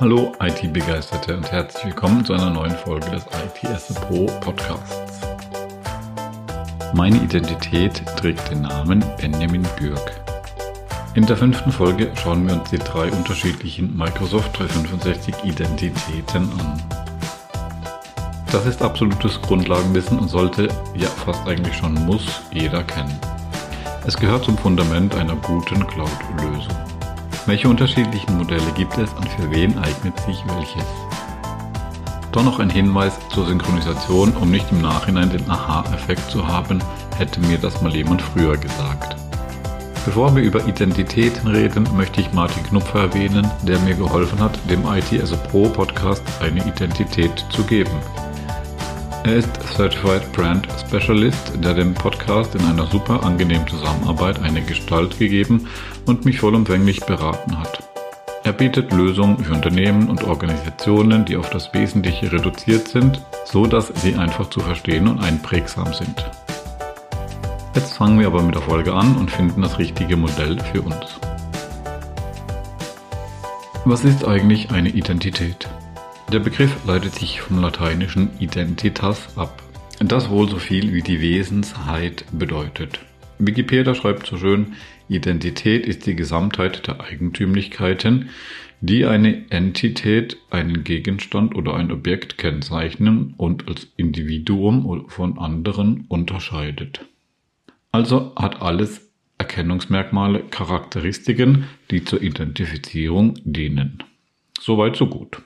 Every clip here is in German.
Hallo IT-Begeisterte und herzlich willkommen zu einer neuen Folge des ITS Pro Podcasts. Meine Identität trägt den Namen Benjamin Bürg. In der fünften Folge schauen wir uns die drei unterschiedlichen Microsoft 365 Identitäten an. Das ist absolutes Grundlagenwissen und sollte, ja fast eigentlich schon muss, jeder kennen. Es gehört zum Fundament einer guten Cloud-Lösung. Welche unterschiedlichen Modelle gibt es und für wen eignet sich welches? Doch noch ein Hinweis zur Synchronisation, um nicht im Nachhinein den Aha-Effekt zu haben, hätte mir das mal jemand früher gesagt. Bevor wir über Identitäten reden, möchte ich Martin Knupfer erwähnen, der mir geholfen hat, dem IT as a Pro Podcast eine Identität zu geben. Er ist Certified Brand Specialist, der dem Podcast in einer super angenehmen Zusammenarbeit eine Gestalt gegeben und mich vollumfänglich beraten hat. Er bietet Lösungen für Unternehmen und Organisationen, die auf das Wesentliche reduziert sind, so dass sie einfach zu verstehen und einprägsam sind. Jetzt fangen wir aber mit der Folge an und finden das richtige Modell für uns. Was ist eigentlich eine Identität? Der Begriff leitet sich vom lateinischen identitas ab, das wohl so viel wie die Wesensheit bedeutet. Wikipedia schreibt so schön, Identität ist die Gesamtheit der Eigentümlichkeiten, die eine Entität, einen Gegenstand oder ein Objekt kennzeichnen und als Individuum von anderen unterscheidet. Also hat alles Erkennungsmerkmale, Charakteristiken, die zur Identifizierung dienen. Soweit so gut.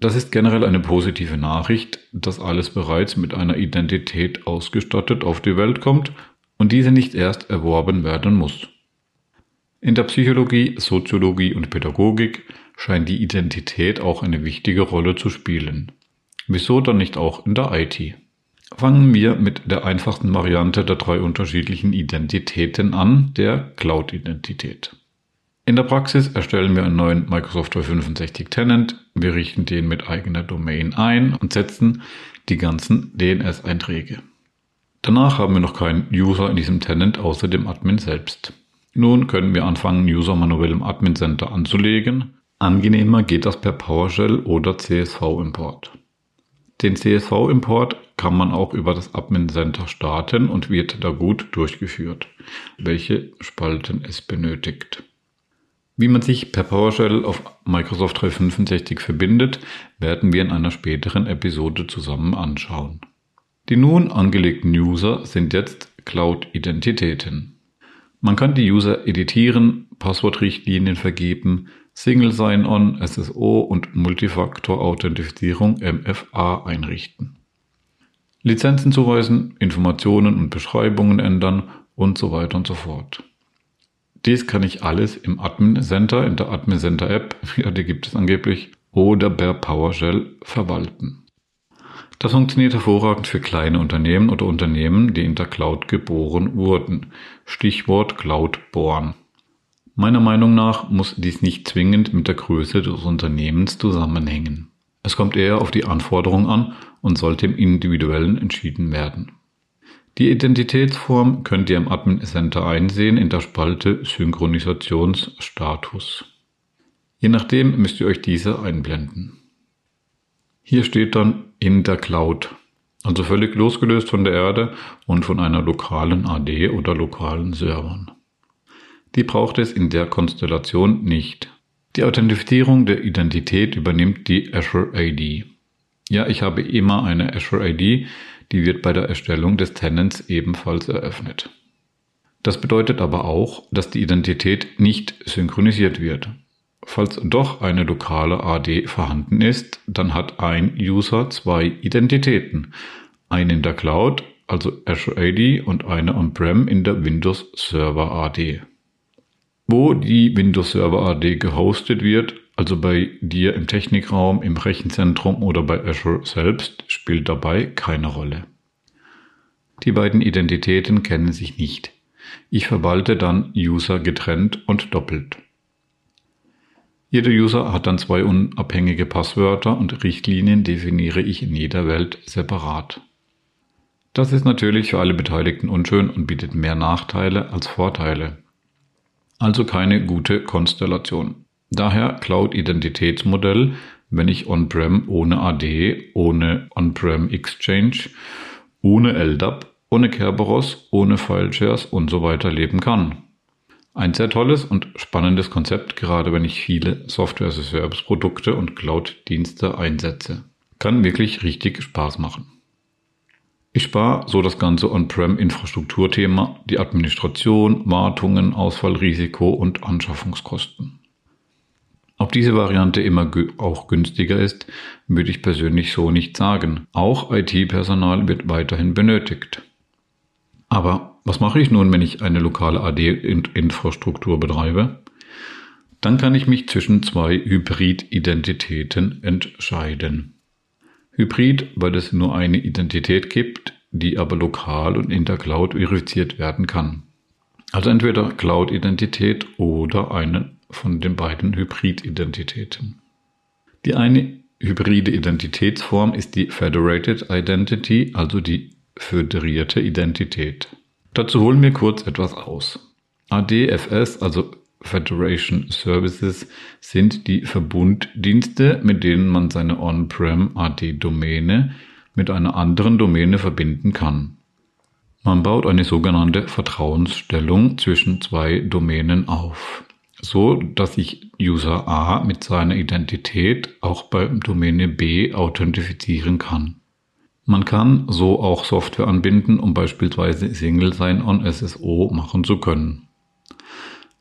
Das ist generell eine positive Nachricht, dass alles bereits mit einer Identität ausgestattet auf die Welt kommt und diese nicht erst erworben werden muss. In der Psychologie, Soziologie und Pädagogik scheint die Identität auch eine wichtige Rolle zu spielen. Wieso dann nicht auch in der IT? Fangen wir mit der einfachsten Variante der drei unterschiedlichen Identitäten an, der Cloud-Identität. In der Praxis erstellen wir einen neuen Microsoft 365 Tenant, wir richten den mit eigener Domain ein und setzen die ganzen DNS-Einträge. Danach haben wir noch keinen User in diesem Tenant außer dem Admin selbst. Nun können wir anfangen, User manuell im Admin Center anzulegen. Angenehmer geht das per PowerShell oder CSV-Import. Den CSV-Import kann man auch über das Admin Center starten und wird da gut durchgeführt, welche Spalten es benötigt. Wie man sich per PowerShell auf Microsoft 365 verbindet, werden wir in einer späteren Episode zusammen anschauen. Die nun angelegten User sind jetzt Cloud-Identitäten. Man kann die User editieren, Passwortrichtlinien vergeben, Single Sign-On, SSO und Multifaktor-Authentifizierung MFA einrichten. Lizenzen zuweisen, Informationen und Beschreibungen ändern und so weiter und so fort. Dies kann ich alles im Admin Center, in der Admin Center App, ja, die gibt es angeblich, oder per PowerShell verwalten. Das funktioniert hervorragend für kleine Unternehmen oder Unternehmen, die in der Cloud geboren wurden. Stichwort Cloudborn. Meiner Meinung nach muss dies nicht zwingend mit der Größe des Unternehmens zusammenhängen. Es kommt eher auf die Anforderung an und sollte im Individuellen entschieden werden. Die Identitätsform könnt ihr im Admin Center einsehen in der Spalte Synchronisationsstatus. Je nachdem müsst ihr euch diese einblenden. Hier steht dann in der Cloud, also völlig losgelöst von der Erde und von einer lokalen AD oder lokalen Servern. Die braucht es in der Konstellation nicht. Die Authentifizierung der Identität übernimmt die Azure ID. Ja, ich habe immer eine Azure ID, die wird bei der Erstellung des Tenants ebenfalls eröffnet. Das bedeutet aber auch, dass die Identität nicht synchronisiert wird. Falls doch eine lokale AD vorhanden ist, dann hat ein User zwei Identitäten. Eine in der Cloud, also Azure AD, und eine on-prem in der Windows Server AD. Wo die Windows Server AD gehostet wird, also bei dir im Technikraum, im Rechenzentrum oder bei Azure selbst, spielt dabei keine Rolle. Die beiden Identitäten kennen sich nicht. Ich verwalte dann User getrennt und doppelt. Jeder User hat dann zwei unabhängige Passwörter und Richtlinien definiere ich in jeder Welt separat. Das ist natürlich für alle Beteiligten unschön und bietet mehr Nachteile als Vorteile. Also keine gute Konstellation. Daher Cloud-Identitätsmodell, wenn ich On-Prem ohne AD, ohne On-Prem Exchange, ohne LDAP, ohne Kerberos, ohne Fileshares und so weiter leben kann. Ein sehr tolles und spannendes Konzept, gerade wenn ich viele Software-as-a-Service-Produkte und Cloud-Dienste einsetze. Kann wirklich richtig Spaß machen. Ich spare so das ganze On-Prem-Infrastrukturthema, die Administration, Wartungen, Ausfallrisiko und Anschaffungskosten. Ob diese Variante immer auch günstiger ist, würde ich persönlich so nicht sagen. Auch IT-Personal wird weiterhin benötigt. Aber was mache ich nun, wenn ich eine lokale AD-Infrastruktur betreibe? Dann kann ich mich zwischen zwei Hybrid-Identitäten entscheiden. Hybrid, weil es nur eine Identität gibt, die aber lokal und in der Cloud verifiziert werden kann. Also entweder Cloud-Identität oder eine von den beiden Hybrid-Identitäten. Die eine hybride Identitätsform ist die Federated Identity, also die föderierte Identität. Dazu holen wir kurz etwas aus. ADFS, also Federation Services sind die Verbunddienste, mit denen man seine On-Prem AD-Domäne mit einer anderen Domäne verbinden kann. Man baut eine sogenannte Vertrauensstellung zwischen zwei Domänen auf, so dass sich User A mit seiner Identität auch bei Domäne B authentifizieren kann. Man kann so auch Software anbinden, um beispielsweise Single Sign-On SSO machen zu können.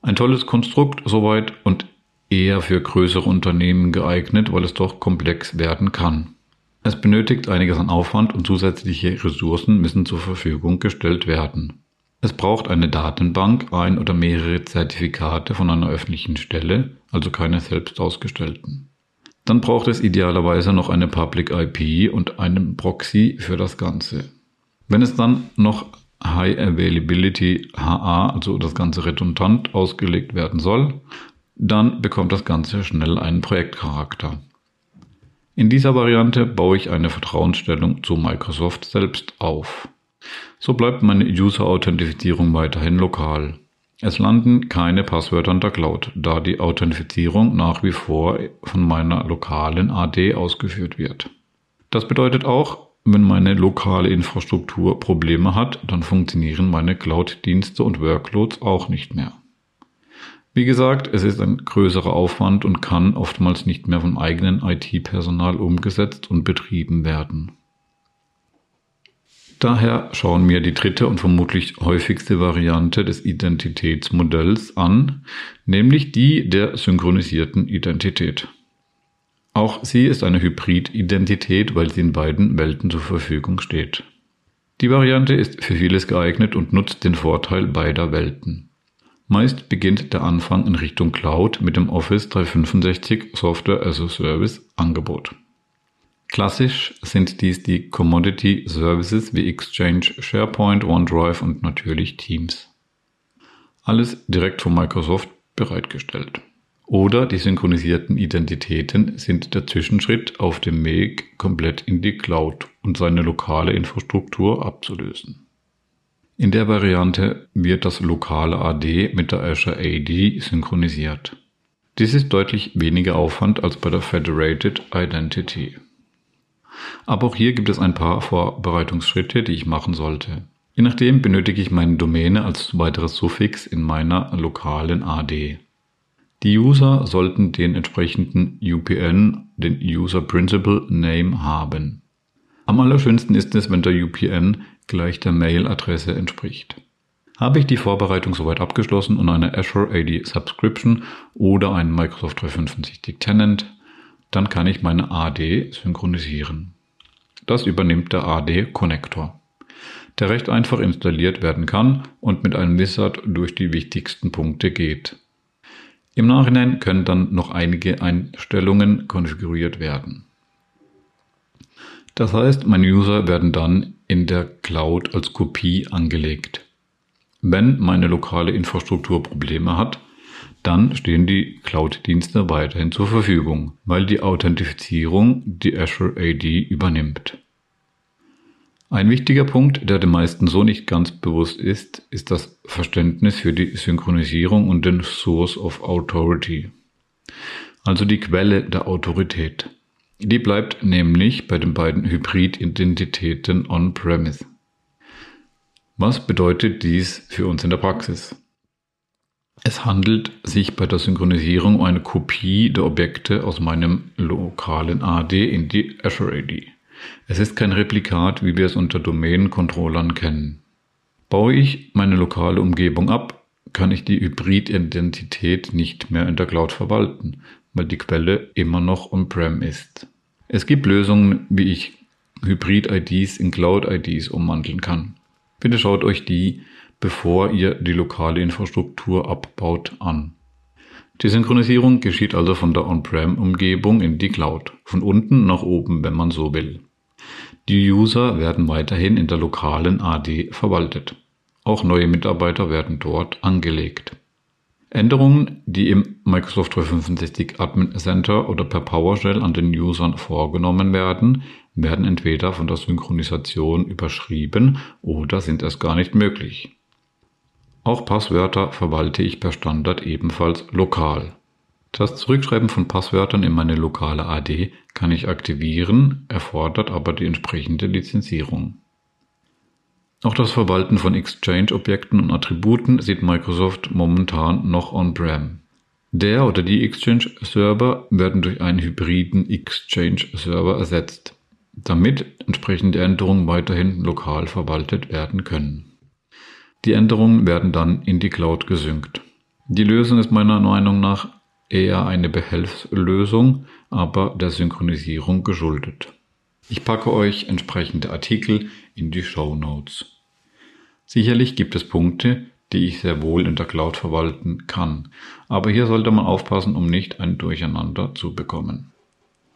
Ein tolles Konstrukt soweit und eher für größere Unternehmen geeignet, weil es doch komplex werden kann. Es benötigt einiges an Aufwand und zusätzliche Ressourcen müssen zur Verfügung gestellt werden. Es braucht eine Datenbank, ein oder mehrere Zertifikate von einer öffentlichen Stelle, also keine selbst ausgestellten. Dann braucht es idealerweise noch eine Public IP und einen Proxy für das Ganze. Wenn es dann noch High Availability HA, also das Ganze redundant ausgelegt werden soll, dann bekommt das Ganze schnell einen Projektcharakter. In dieser Variante baue ich eine Vertrauensstellung zu Microsoft selbst auf. So bleibt meine User-Authentifizierung weiterhin lokal. Es landen keine Passwörter in der Cloud, da die Authentifizierung nach wie vor von meiner lokalen AD ausgeführt wird. Das bedeutet auch, wenn meine lokale Infrastruktur Probleme hat, dann funktionieren meine Cloud-Dienste und Workloads auch nicht mehr. Wie gesagt, es ist ein größerer Aufwand und kann oftmals nicht mehr vom eigenen IT-Personal umgesetzt und betrieben werden. Daher schauen wir die dritte und vermutlich häufigste Variante des Identitätsmodells an, nämlich die der synchronisierten Identität. Auch sie ist eine Hybrid-Identität, weil sie in beiden Welten zur Verfügung steht. Die Variante ist für vieles geeignet und nutzt den Vorteil beider Welten. Meist beginnt der Anfang in Richtung Cloud mit dem Office 365 Software as a Service Angebot. Klassisch sind dies die Commodity Services wie Exchange, SharePoint, OneDrive und natürlich Teams. Alles direkt von Microsoft bereitgestellt. Oder die synchronisierten Identitäten sind der Zwischenschritt auf dem Weg komplett in die Cloud und seine lokale Infrastruktur abzulösen. In der Variante wird das lokale AD mit der Azure AD synchronisiert. Dies ist deutlich weniger Aufwand als bei der Federated Identity. Aber auch hier gibt es ein paar Vorbereitungsschritte, die ich machen sollte. Je nachdem benötige ich meine Domäne als weiteres Suffix in meiner lokalen AD. Die User sollten den entsprechenden UPN, den User Principal Name, haben. Am allerschönsten ist es, wenn der UPN gleich der Mail-Adresse entspricht. Habe ich die Vorbereitung soweit abgeschlossen und eine Azure AD Subscription oder einen Microsoft 365 Tenant, dann kann ich meine AD synchronisieren. Das übernimmt der AD Connector, der recht einfach installiert werden kann und mit einem Wizard durch die wichtigsten Punkte geht. Im Nachhinein können dann noch einige Einstellungen konfiguriert werden. Das heißt, meine User werden dann in der Cloud als Kopie angelegt. Wenn meine lokale Infrastruktur Probleme hat, dann stehen die Cloud-Dienste weiterhin zur Verfügung, weil die Authentifizierung die Azure AD übernimmt. Ein wichtiger Punkt, der den meisten so nicht ganz bewusst ist, ist das Verständnis für die Synchronisierung und den Source of Authority. also die Quelle der Autorität. Die bleibt nämlich bei den beiden Hybrid-Identitäten on-premise. Was bedeutet dies für uns in der Praxis? Es handelt sich bei der Synchronisierung um eine Kopie der Objekte aus meinem lokalen AD in die Azure AD. Es ist kein Replikat, wie wir es unter Domain-Controllern kennen. Baue ich meine lokale Umgebung ab, kann ich die Hybrid-Identität nicht mehr in der Cloud verwalten, weil die Quelle immer noch on-prem ist. Es gibt Lösungen, wie ich Hybrid-IDs in Cloud-IDs umwandeln kann. Bitte schaut euch die, bevor ihr die lokale Infrastruktur abbaut, an. Die Synchronisierung geschieht also von der On-Prem-Umgebung in die Cloud, von unten nach oben, wenn man so will. Die User werden weiterhin in der lokalen AD verwaltet. Auch neue Mitarbeiter werden dort angelegt. Änderungen, die im Microsoft 365 Admin Center oder per PowerShell an den Usern vorgenommen werden, werden entweder von der Synchronisation überschrieben oder sind erst gar nicht möglich. Auch Passwörter verwalte ich per Standard ebenfalls lokal. Das Zurückschreiben von Passwörtern in meine lokale AD kann ich aktivieren, erfordert aber die entsprechende Lizenzierung. Auch das Verwalten von Exchange-Objekten und Attributen sieht Microsoft momentan noch on-prem. Der oder die Exchange-Server werden durch einen hybriden Exchange-Server ersetzt, damit entsprechende Änderungen weiterhin lokal verwaltet werden können. Die Änderungen werden dann in die Cloud gesynkt. Die Lösung ist meiner Meinung nach eher eine Behelfslösung, aber der Synchronisierung geschuldet. Ich packe euch entsprechende Artikel in die Show Notes. Sicherlich gibt es Punkte, die ich sehr wohl in der Cloud verwalten kann, aber hier sollte man aufpassen, um nicht ein Durcheinander zu bekommen.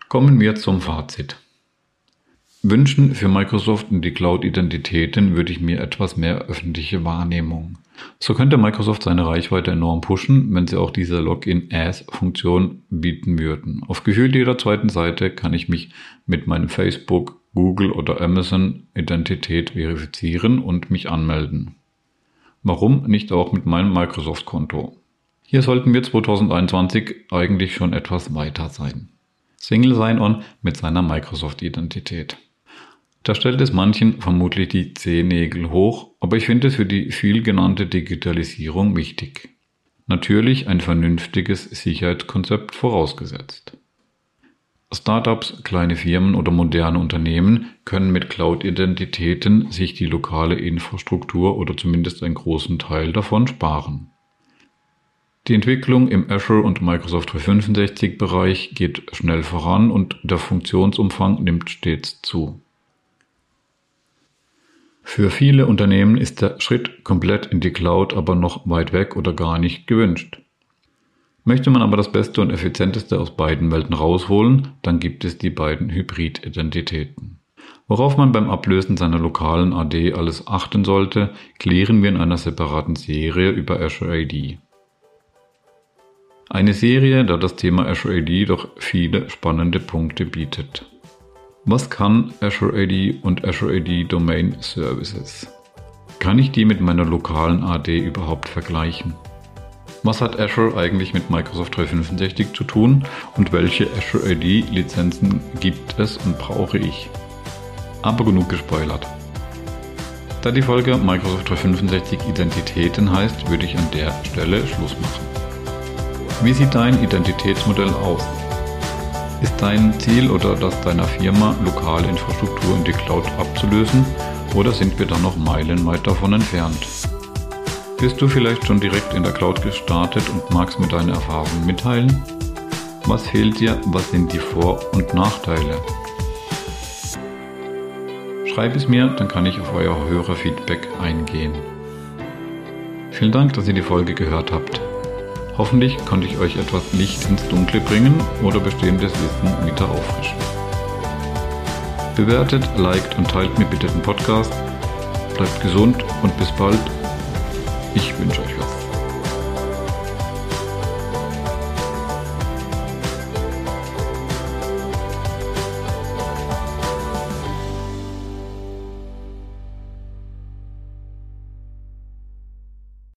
Kommen wir zum Fazit. Wünschen für Microsoft und die Cloud-Identitäten würde ich mir etwas mehr öffentliche Wahrnehmung. So könnte Microsoft seine Reichweite enorm pushen, wenn sie auch diese Login-As-Funktion bieten würden. Auf gefühlt jeder zweiten Seite kann ich mich mit meinem Facebook, Google oder Amazon-Identität verifizieren und mich anmelden. Warum nicht auch mit meinem Microsoft-Konto? Hier sollten wir 2021 eigentlich schon etwas weiter sein. Single Sign-On mit seiner Microsoft-Identität. Da stellt es manchen vermutlich die Zehennägel hoch, aber ich finde es für die viel genannte Digitalisierung wichtig. Natürlich ein vernünftiges Sicherheitskonzept vorausgesetzt. Startups, kleine Firmen oder moderne Unternehmen können mit Cloud-Identitäten sich die lokale Infrastruktur oder zumindest einen großen Teil davon sparen. Die Entwicklung im Azure und Microsoft 365 Bereich geht schnell voran und der Funktionsumfang nimmt stets zu. Für viele Unternehmen ist der Schritt komplett in die Cloud aber noch weit weg oder gar nicht gewünscht. Möchte man aber das Beste und Effizienteste aus beiden Welten rausholen, dann gibt es die beiden Hybrid-Identitäten. Worauf man beim Ablösen seiner lokalen AD alles achten sollte, klären wir in einer separaten Serie über Azure AD. Eine Serie, da das Thema Azure AD doch viele spannende Punkte bietet. Was kann Azure AD und Azure AD Domain Services? Kann ich die mit meiner lokalen AD überhaupt vergleichen? Was hat Azure eigentlich mit Microsoft 365 zu tun und welche Azure AD Lizenzen gibt es und brauche ich? Aber genug gespoilert. Da die Folge Microsoft 365 Identitäten heißt, würde ich an der Stelle Schluss machen. Wie sieht dein Identitätsmodell aus? Ist dein Ziel oder das deiner Firma, lokale Infrastruktur in die Cloud abzulösen oder sind wir da noch meilenweit davon entfernt? Bist du vielleicht schon direkt in der Cloud gestartet und magst mir deine Erfahrungen mitteilen? Was fehlt dir? Was sind die Vor- und Nachteile? Schreib es mir, dann kann ich auf euer Hörerfeedback eingehen. Vielen Dank, dass ihr die Folge gehört habt. Hoffentlich konnte ich euch etwas Licht ins Dunkle bringen oder bestehendes Wissen wieder auffrischen. Bewertet, liked und teilt mir bitte den Podcast. Bleibt gesund und bis bald. Ich wünsche euch was.